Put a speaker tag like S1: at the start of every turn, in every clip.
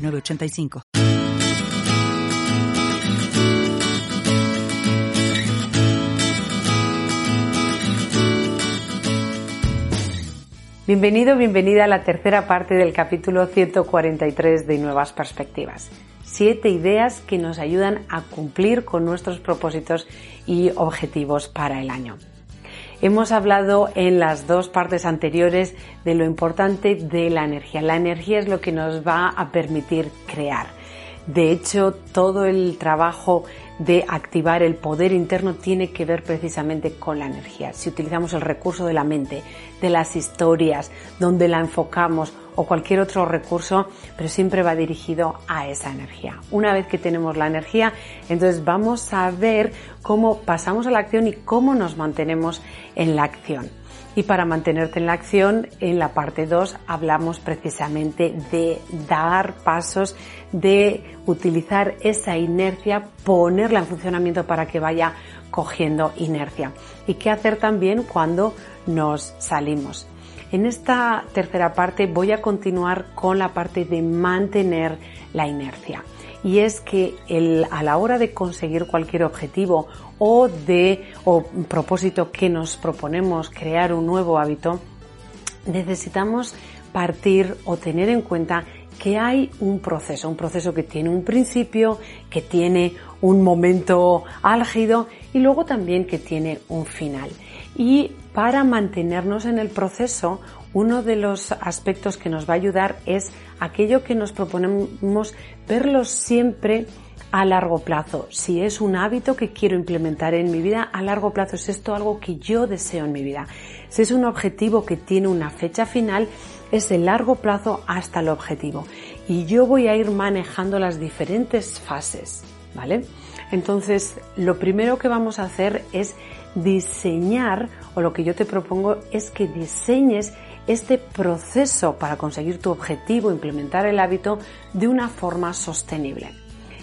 S1: 985.
S2: Bienvenido, bienvenida a la tercera parte del capítulo 143 de Nuevas Perspectivas. Siete ideas que nos ayudan a cumplir con nuestros propósitos y objetivos para el año. Hemos hablado en las dos partes anteriores de lo importante de la energía. La energía es lo que nos va a permitir crear. De hecho, todo el trabajo de activar el poder interno tiene que ver precisamente con la energía. Si utilizamos el recurso de la mente, de las historias, donde la enfocamos o cualquier otro recurso, pero siempre va dirigido a esa energía. Una vez que tenemos la energía, entonces vamos a ver cómo pasamos a la acción y cómo nos mantenemos en la acción. Y para mantenerte en la acción, en la parte 2 hablamos precisamente de dar pasos, de utilizar esa inercia, ponerla en funcionamiento para que vaya cogiendo inercia. Y qué hacer también cuando nos salimos. En esta tercera parte voy a continuar con la parte de mantener la inercia. Y es que a la hora de conseguir cualquier objetivo o de o propósito que nos proponemos crear un nuevo hábito, necesitamos partir o tener en cuenta que hay un proceso, un proceso que tiene un principio, que tiene un momento álgido y luego también que tiene un final. Y para mantenernos en el proceso, uno de los aspectos que nos va a ayudar es aquello que nos proponemos verlo siempre a largo plazo. Si es un hábito que quiero implementar en mi vida a largo plazo, es esto algo que yo deseo en mi vida. Si es un objetivo que tiene una fecha final, es de largo plazo hasta el objetivo. Y yo voy a ir manejando las diferentes fases, ¿vale? Entonces, lo primero que vamos a hacer es diseñar, o lo que yo te propongo es que diseñes este proceso para conseguir tu objetivo, implementar el hábito de una forma sostenible.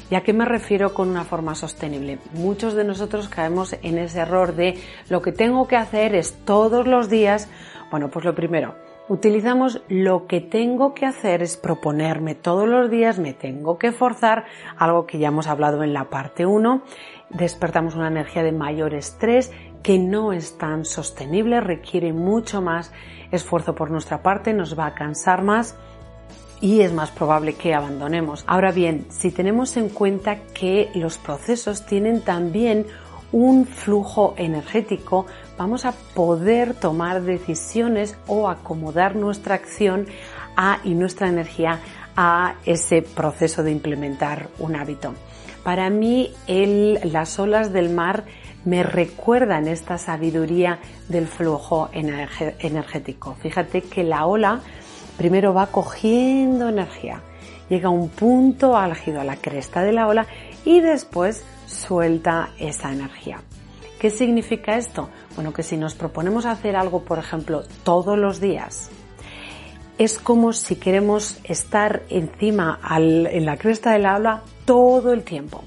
S2: ¿Y a qué me refiero con una forma sostenible? Muchos de nosotros caemos en ese error de lo que tengo que hacer es todos los días. Bueno, pues lo primero, utilizamos lo que tengo que hacer es proponerme todos los días, me tengo que forzar, algo que ya hemos hablado en la parte 1, despertamos una energía de mayor estrés que no es tan sostenible, requiere mucho más esfuerzo por nuestra parte, nos va a cansar más y es más probable que abandonemos. Ahora bien, si tenemos en cuenta que los procesos tienen también un flujo energético, vamos a poder tomar decisiones o acomodar nuestra acción a, y nuestra energía a ese proceso de implementar un hábito. Para mí, las olas del mar me recuerdan esta sabiduría del flujo energético. Fíjate que la ola primero va cogiendo energía, llega a un punto álgido a la cresta de la ola y después suelta esa energía. ¿Qué significa esto? Bueno, que si nos proponemos hacer algo, por ejemplo, todos los días, es como si queremos estar encima en la cresta de la ola todo el tiempo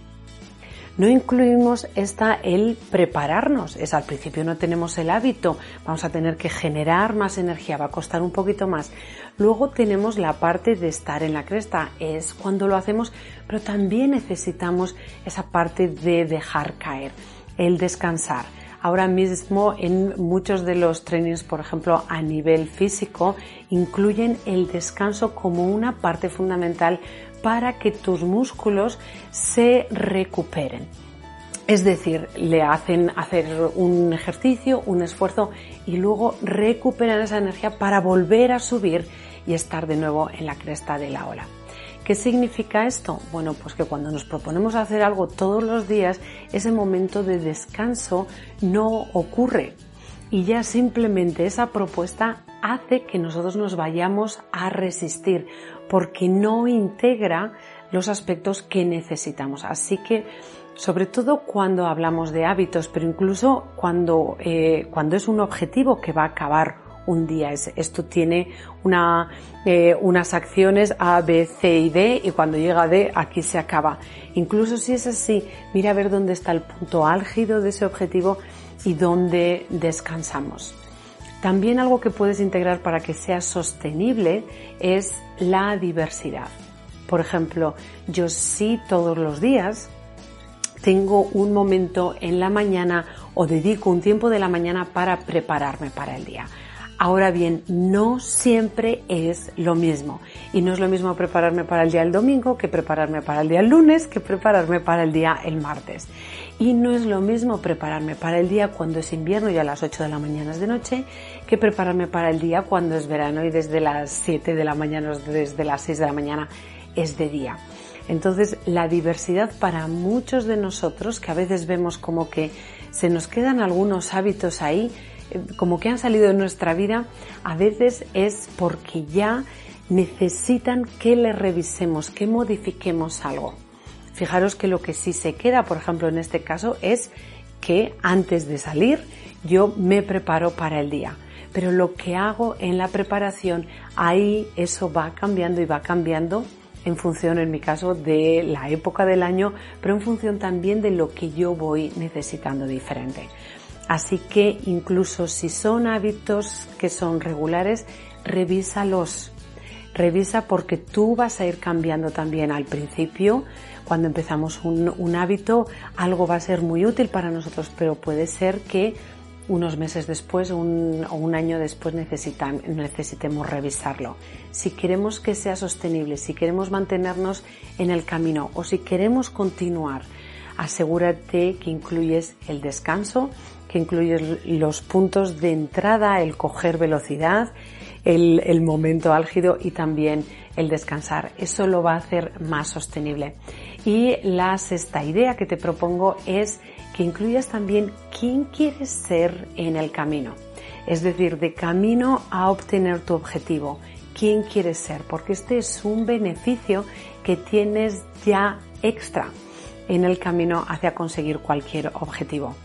S2: no incluimos esta el prepararnos. Es al principio no tenemos el hábito, vamos a tener que generar más energía, va a costar un poquito más. Luego tenemos la parte de estar en la cresta, es cuando lo hacemos, pero también necesitamos esa parte de dejar caer, el descansar. Ahora mismo en muchos de los trainings, por ejemplo, a nivel físico, incluyen el descanso como una parte fundamental para que tus músculos se recuperen. Es decir, le hacen hacer un ejercicio, un esfuerzo y luego recuperan esa energía para volver a subir y estar de nuevo en la cresta de la ola. ¿Qué significa esto? Bueno, pues que cuando nos proponemos hacer algo todos los días, ese momento de descanso no ocurre y ya simplemente esa propuesta hace que nosotros nos vayamos a resistir porque no integra los aspectos que necesitamos. Así que, sobre todo cuando hablamos de hábitos, pero incluso cuando, eh, cuando es un objetivo que va a acabar un día. Esto tiene una, eh, unas acciones A, B, C y D y cuando llega D aquí se acaba. Incluso si es así, mira a ver dónde está el punto álgido de ese objetivo y dónde descansamos. También algo que puedes integrar para que sea sostenible es la diversidad. Por ejemplo, yo sí todos los días tengo un momento en la mañana o dedico un tiempo de la mañana para prepararme para el día. Ahora bien, no siempre es lo mismo. Y no es lo mismo prepararme para el día del domingo que prepararme para el día del lunes que prepararme para el día el martes. Y no es lo mismo prepararme para el día cuando es invierno y a las 8 de la mañana es de noche que prepararme para el día cuando es verano y desde las 7 de la mañana o desde las 6 de la mañana es de día. Entonces, la diversidad para muchos de nosotros, que a veces vemos como que se nos quedan algunos hábitos ahí, como que han salido de nuestra vida, a veces es porque ya necesitan que le revisemos, que modifiquemos algo. Fijaros que lo que sí se queda, por ejemplo, en este caso, es que antes de salir yo me preparo para el día. Pero lo que hago en la preparación, ahí eso va cambiando y va cambiando en función, en mi caso, de la época del año, pero en función también de lo que yo voy necesitando diferente. Así que incluso si son hábitos que son regulares, revísalos. Revisa porque tú vas a ir cambiando también al principio. Cuando empezamos un, hábito, algo va a ser muy útil para nosotros, pero puede ser que unos meses después o un año después necesitemos revisarlo. Si queremos que sea sostenible, si queremos mantenernos en el camino o si queremos continuar, asegúrate que incluyes el descanso, que incluye los puntos de entrada, el coger velocidad, el, momento álgido y también el descansar. Eso lo va a hacer más sostenible. Y la sexta idea que te propongo es que incluyas también quién quieres ser en el camino. Es decir, de camino a obtener tu objetivo. ¿Quién quieres ser? Porque este es un beneficio que tienes ya extra en el camino hacia conseguir cualquier objetivo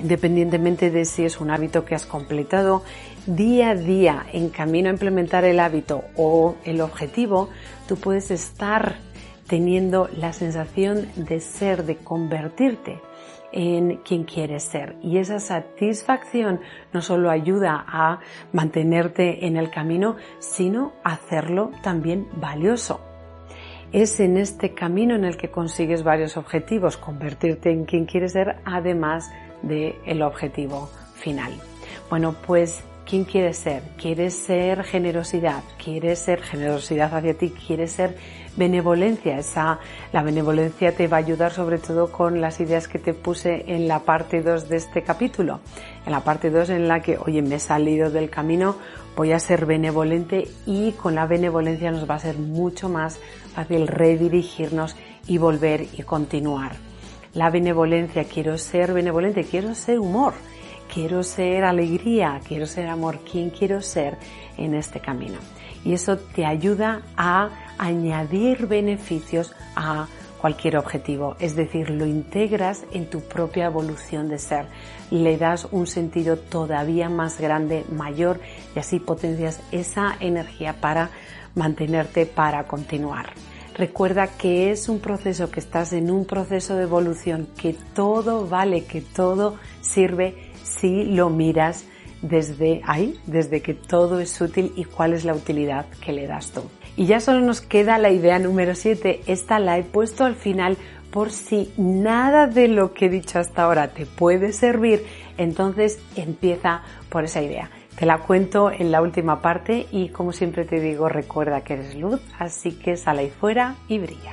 S2: independientemente de si es un hábito que has completado día a día en camino a implementar el hábito o el objetivo, tú puedes estar teniendo la sensación de ser, de convertirte en quien quieres ser. Y esa satisfacción no solo ayuda a mantenerte en el camino, sino hacerlo también valioso. Es en este camino en el que consigues varios objetivos, convertirte en quien quieres ser, además del objetivo final. Bueno, pues ¿quién quieres ser? ¿Quieres ser generosidad? ¿Quieres ser generosidad hacia ti? ¿Quieres ser benevolencia? Esa, la benevolencia te va a ayudar sobre todo con las ideas que te puse en la parte 2 de este capítulo. En la parte 2 en la que, oye, me he salido del camino, voy a ser benevolente y con la benevolencia nos va a ser mucho más fácil redirigirnos y volver y continuar la benevolencia, quiero ser benevolente, quiero ser humor, quiero ser alegría, quiero ser amor, quién quiero ser en este camino. Y eso te ayuda a añadir beneficios a cualquier objetivo, es decir, lo integras en tu propia evolución de ser, le das un sentido todavía más grande, mayor y así potencias esa energía para mantenerte, para continuar. Recuerda que es un proceso, que estás en un proceso de evolución, que todo vale, que todo sirve si lo miras desde ahí, desde que todo es útil y cuál es la utilidad que le das tú. Y ya solo nos queda la idea número 7. Esta la he puesto al final por si nada de lo que he dicho hasta ahora te puede servir, entonces empieza por esa idea. Te la cuento en la última parte y como siempre te digo, recuerda que eres luz, así que sal ahí fuera y brilla.